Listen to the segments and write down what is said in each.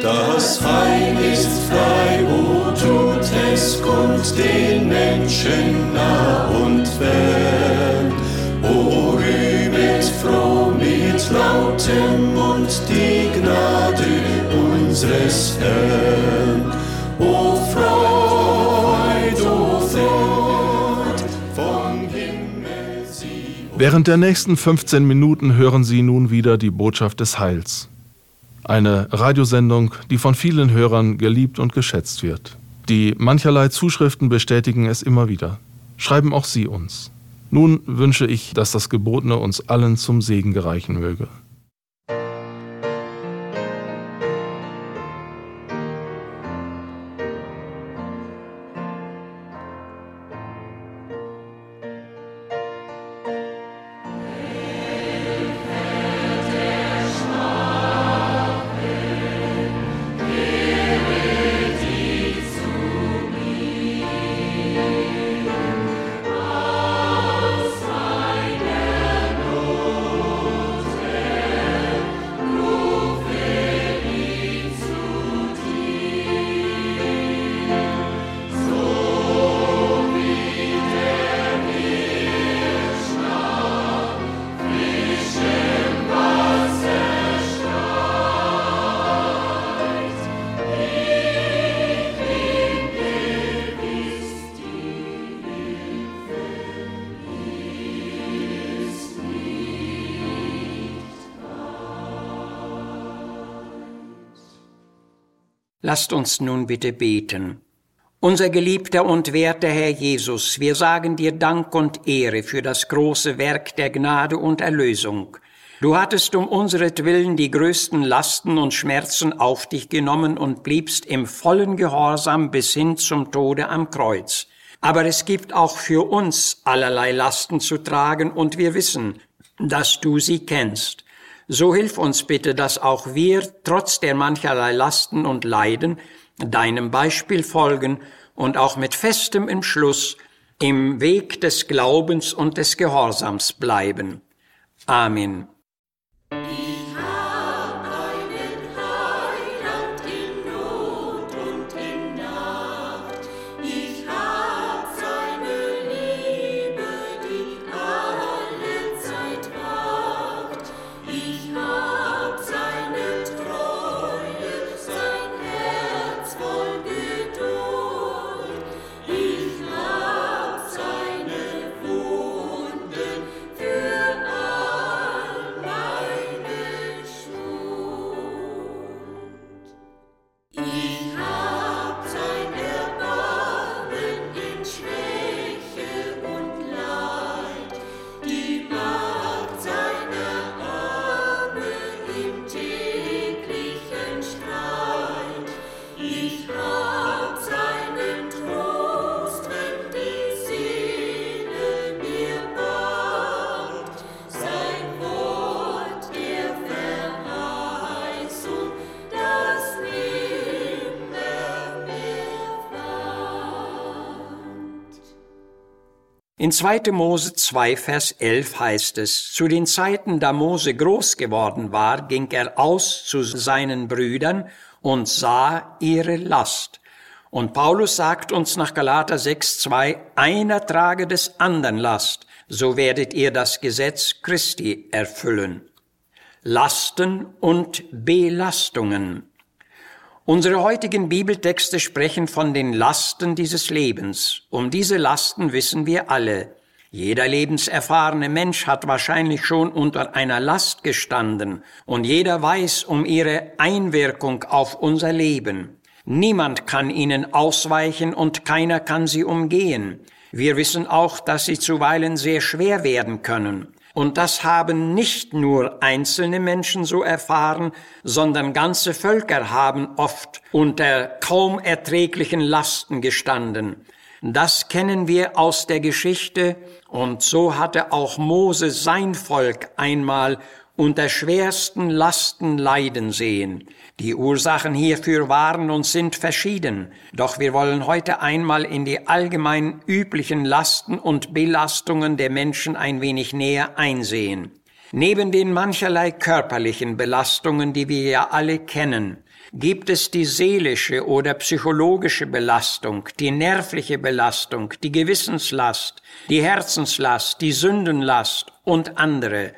Das Heil ist frei, o tut es kund den Menschen nah und fern. O rühmet froh mit lautem Mund die Gnade unseres Herrn. O Freud, o Freud, vom Himmel sie. Während der nächsten 15 Minuten hören Sie nun wieder die Botschaft des Heils. Eine Radiosendung, die von vielen Hörern geliebt und geschätzt wird. Die mancherlei Zuschriften bestätigen es immer wieder. Schreiben auch Sie uns. Nun wünsche ich, dass das Gebotene uns allen zum Segen gereichen möge. Lasst uns nun bitte beten. Unser geliebter und werter Herr Jesus, wir sagen dir Dank und Ehre für das große Werk der Gnade und Erlösung. Du hattest um unseretwillen die größten Lasten und Schmerzen auf dich genommen und bliebst im vollen Gehorsam bis hin zum Tode am Kreuz. Aber es gibt auch für uns allerlei Lasten zu tragen und wir wissen, dass du sie kennst. So hilf uns bitte, dass auch wir, trotz der mancherlei Lasten und Leiden, deinem Beispiel folgen und auch mit festem Entschluss im Weg des Glaubens und des Gehorsams bleiben. Amen. In 2. Mose 2, Vers 11 heißt es, zu den Zeiten, da Mose groß geworden war, ging er aus zu seinen Brüdern und sah ihre Last. Und Paulus sagt uns nach Galater 6, 2, einer trage des anderen Last, so werdet ihr das Gesetz Christi erfüllen. Lasten und Belastungen. Unsere heutigen Bibeltexte sprechen von den Lasten dieses Lebens. Um diese Lasten wissen wir alle. Jeder lebenserfahrene Mensch hat wahrscheinlich schon unter einer Last gestanden und jeder weiß um ihre Einwirkung auf unser Leben. Niemand kann ihnen ausweichen und keiner kann sie umgehen. Wir wissen auch, dass sie zuweilen sehr schwer werden können. Und das haben nicht nur einzelne Menschen so erfahren, sondern ganze Völker haben oft unter kaum erträglichen Lasten gestanden. Das kennen wir aus der Geschichte und so hatte auch Mose sein Volk einmal unter schwersten Lasten leiden sehen. Die Ursachen hierfür waren und sind verschieden, doch wir wollen heute einmal in die allgemein üblichen Lasten und Belastungen der Menschen ein wenig näher einsehen. Neben den mancherlei körperlichen Belastungen, die wir ja alle kennen, gibt es die seelische oder psychologische Belastung, die nervliche Belastung, die Gewissenslast, die Herzenslast, die Sündenlast und andere.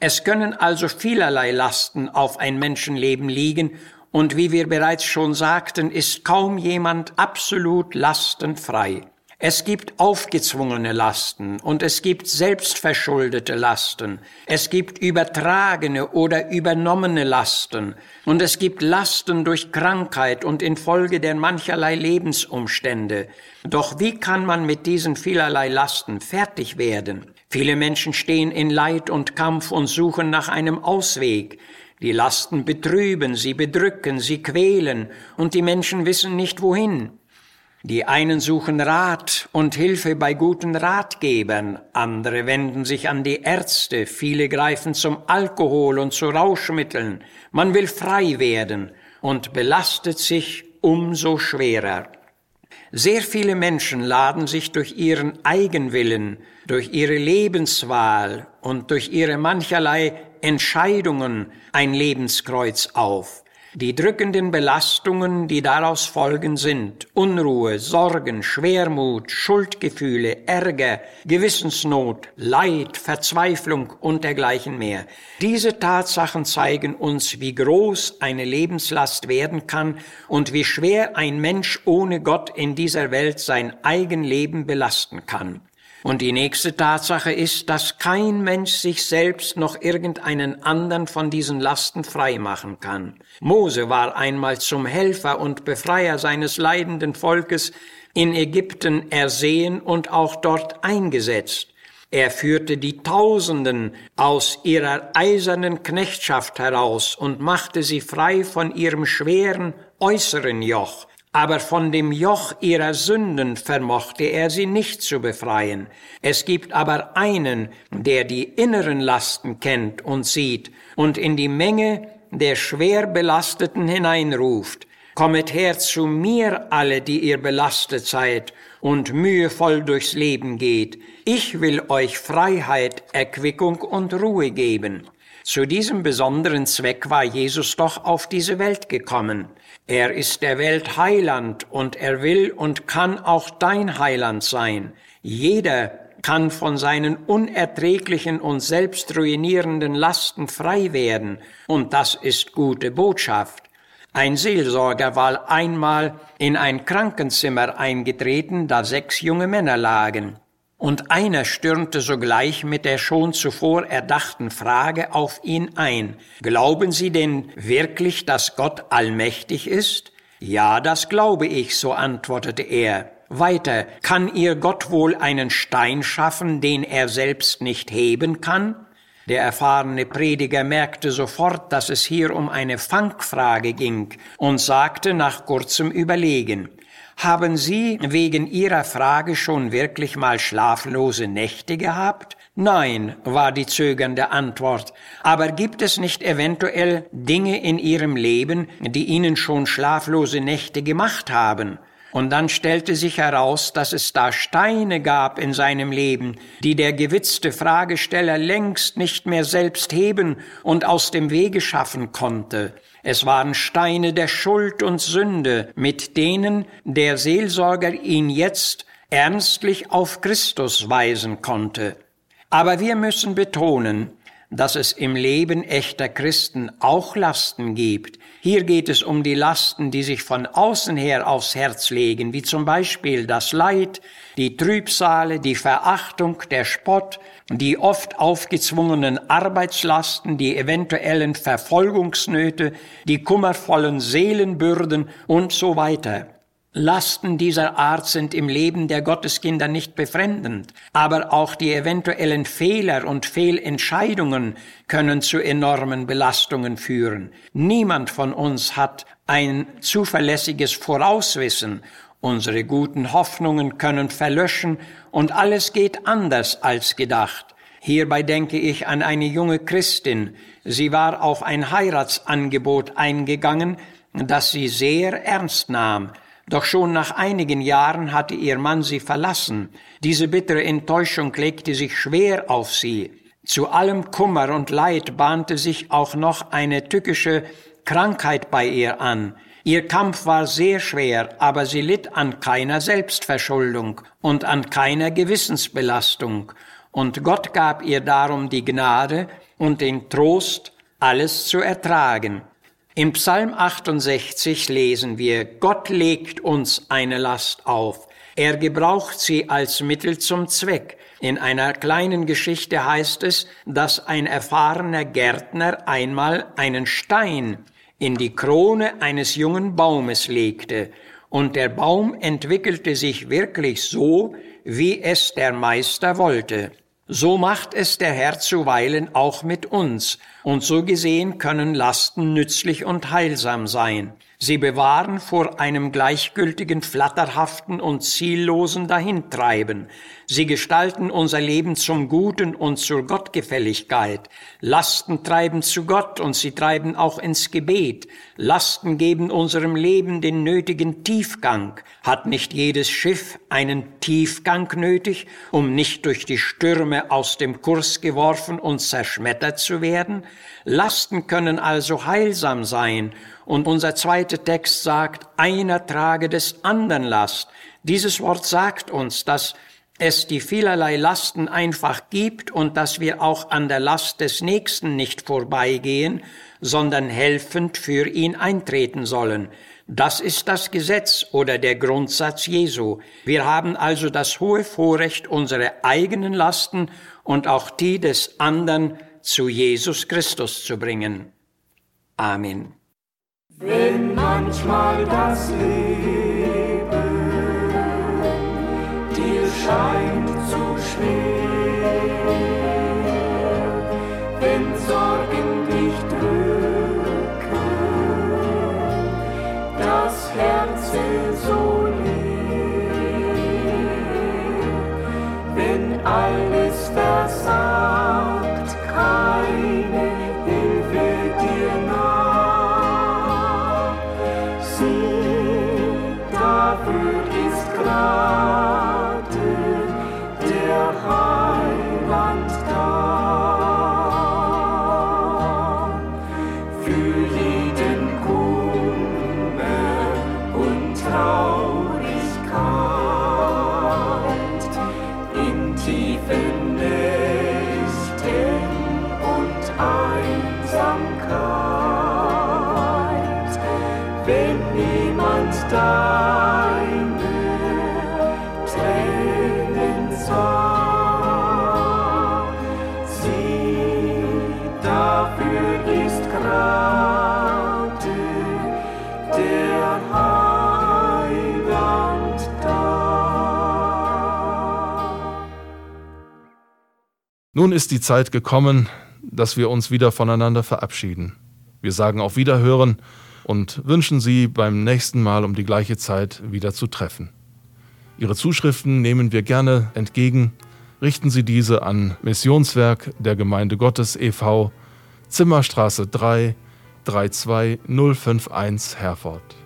Es können also vielerlei Lasten auf ein Menschenleben liegen, und wie wir bereits schon sagten, ist kaum jemand absolut lastenfrei. Es gibt aufgezwungene Lasten und es gibt selbstverschuldete Lasten. Es gibt übertragene oder übernommene Lasten und es gibt Lasten durch Krankheit und infolge der mancherlei Lebensumstände. Doch wie kann man mit diesen vielerlei Lasten fertig werden? Viele Menschen stehen in Leid und Kampf und suchen nach einem Ausweg. Die Lasten betrüben, sie bedrücken, sie quälen, und die Menschen wissen nicht wohin. Die einen suchen Rat und Hilfe bei guten Ratgebern, andere wenden sich an die Ärzte, viele greifen zum Alkohol und zu Rauschmitteln. Man will frei werden und belastet sich umso schwerer. Sehr viele Menschen laden sich durch ihren Eigenwillen, durch ihre Lebenswahl und durch ihre mancherlei Entscheidungen ein Lebenskreuz auf. Die drückenden Belastungen, die daraus folgen, sind Unruhe, Sorgen, Schwermut, Schuldgefühle, Ärger, Gewissensnot, Leid, Verzweiflung und dergleichen mehr. Diese Tatsachen zeigen uns, wie groß eine Lebenslast werden kann und wie schwer ein Mensch ohne Gott in dieser Welt sein Eigenleben belasten kann. Und die nächste Tatsache ist, dass kein Mensch sich selbst noch irgendeinen anderen von diesen Lasten frei machen kann. Mose war einmal zum Helfer und Befreier seines leidenden Volkes in Ägypten ersehen und auch dort eingesetzt. Er führte die Tausenden aus ihrer eisernen Knechtschaft heraus und machte sie frei von ihrem schweren äußeren Joch, aber von dem Joch ihrer Sünden vermochte er sie nicht zu befreien. Es gibt aber einen, der die inneren Lasten kennt und sieht und in die Menge der schwer Belasteten hineinruft. Kommet her zu mir alle, die ihr belastet seid und mühevoll durchs Leben geht. Ich will euch Freiheit, Erquickung und Ruhe geben. Zu diesem besonderen Zweck war Jesus doch auf diese Welt gekommen. Er ist der Welt Heiland und er will und kann auch dein Heiland sein. Jeder kann von seinen unerträglichen und selbstruinierenden Lasten frei werden, und das ist gute Botschaft. Ein Seelsorger war einmal in ein Krankenzimmer eingetreten, da sechs junge Männer lagen. Und einer stürmte sogleich mit der schon zuvor erdachten Frage auf ihn ein. Glauben Sie denn wirklich, dass Gott allmächtig ist? Ja, das glaube ich, so antwortete er. Weiter, kann ihr Gott wohl einen Stein schaffen, den er selbst nicht heben kann? Der erfahrene Prediger merkte sofort, dass es hier um eine Fangfrage ging und sagte nach kurzem Überlegen, haben Sie wegen Ihrer Frage schon wirklich mal schlaflose Nächte gehabt? Nein, war die zögernde Antwort. Aber gibt es nicht eventuell Dinge in Ihrem Leben, die Ihnen schon schlaflose Nächte gemacht haben? Und dann stellte sich heraus, dass es da Steine gab in seinem Leben, die der gewitzte Fragesteller längst nicht mehr selbst heben und aus dem Wege schaffen konnte. Es waren Steine der Schuld und Sünde, mit denen der Seelsorger ihn jetzt ernstlich auf Christus weisen konnte. Aber wir müssen betonen, dass es im Leben echter Christen auch Lasten gibt. Hier geht es um die Lasten, die sich von außen her aufs Herz legen, wie zum Beispiel das Leid, die Trübsale, die Verachtung, der Spott, die oft aufgezwungenen Arbeitslasten, die eventuellen Verfolgungsnöte, die kummervollen Seelenbürden und so weiter. Lasten dieser Art sind im Leben der Gotteskinder nicht befremdend, aber auch die eventuellen Fehler und Fehlentscheidungen können zu enormen Belastungen führen. Niemand von uns hat ein zuverlässiges Vorauswissen. Unsere guten Hoffnungen können verlöschen und alles geht anders als gedacht. Hierbei denke ich an eine junge Christin. Sie war auf ein Heiratsangebot eingegangen, das sie sehr ernst nahm. Doch schon nach einigen Jahren hatte ihr Mann sie verlassen. Diese bittere Enttäuschung legte sich schwer auf sie. Zu allem Kummer und Leid bahnte sich auch noch eine tückische Krankheit bei ihr an. Ihr Kampf war sehr schwer, aber sie litt an keiner Selbstverschuldung und an keiner Gewissensbelastung, und Gott gab ihr darum die Gnade und den Trost, alles zu ertragen. Im Psalm 68 lesen wir, Gott legt uns eine Last auf. Er gebraucht sie als Mittel zum Zweck. In einer kleinen Geschichte heißt es, dass ein erfahrener Gärtner einmal einen Stein in die Krone eines jungen Baumes legte, und der Baum entwickelte sich wirklich so, wie es der Meister wollte. So macht es der Herr zuweilen auch mit uns, und so gesehen können Lasten nützlich und heilsam sein. Sie bewahren vor einem gleichgültigen, flatterhaften und ziellosen Dahintreiben. Sie gestalten unser Leben zum Guten und zur Gottgefälligkeit. Lasten treiben zu Gott und sie treiben auch ins Gebet. Lasten geben unserem Leben den nötigen Tiefgang. Hat nicht jedes Schiff einen Tiefgang nötig, um nicht durch die Stürme aus dem Kurs geworfen und zerschmettert zu werden? Lasten können also heilsam sein und unser zweiter Text sagt, einer trage des anderen Last. Dieses Wort sagt uns, dass es die vielerlei Lasten einfach gibt und dass wir auch an der Last des Nächsten nicht vorbeigehen, sondern helfend für ihn eintreten sollen. Das ist das Gesetz oder der Grundsatz Jesu. Wir haben also das hohe Vorrecht, unsere eigenen Lasten und auch die des anderen zu Jesus Christus zu bringen. Amen. Wenn manchmal das Leben dir scheint zu schwer, wenn Sorgen dich drücken, das Herz so leer, wenn alles versagt, Nun ist die Zeit gekommen, dass wir uns wieder voneinander verabschieden. Wir sagen auf Wiederhören und wünschen Sie beim nächsten Mal um die gleiche Zeit wieder zu treffen. Ihre Zuschriften nehmen wir gerne entgegen. Richten Sie diese an Missionswerk der Gemeinde Gottes e.V., Zimmerstraße 3, 32051 Herford.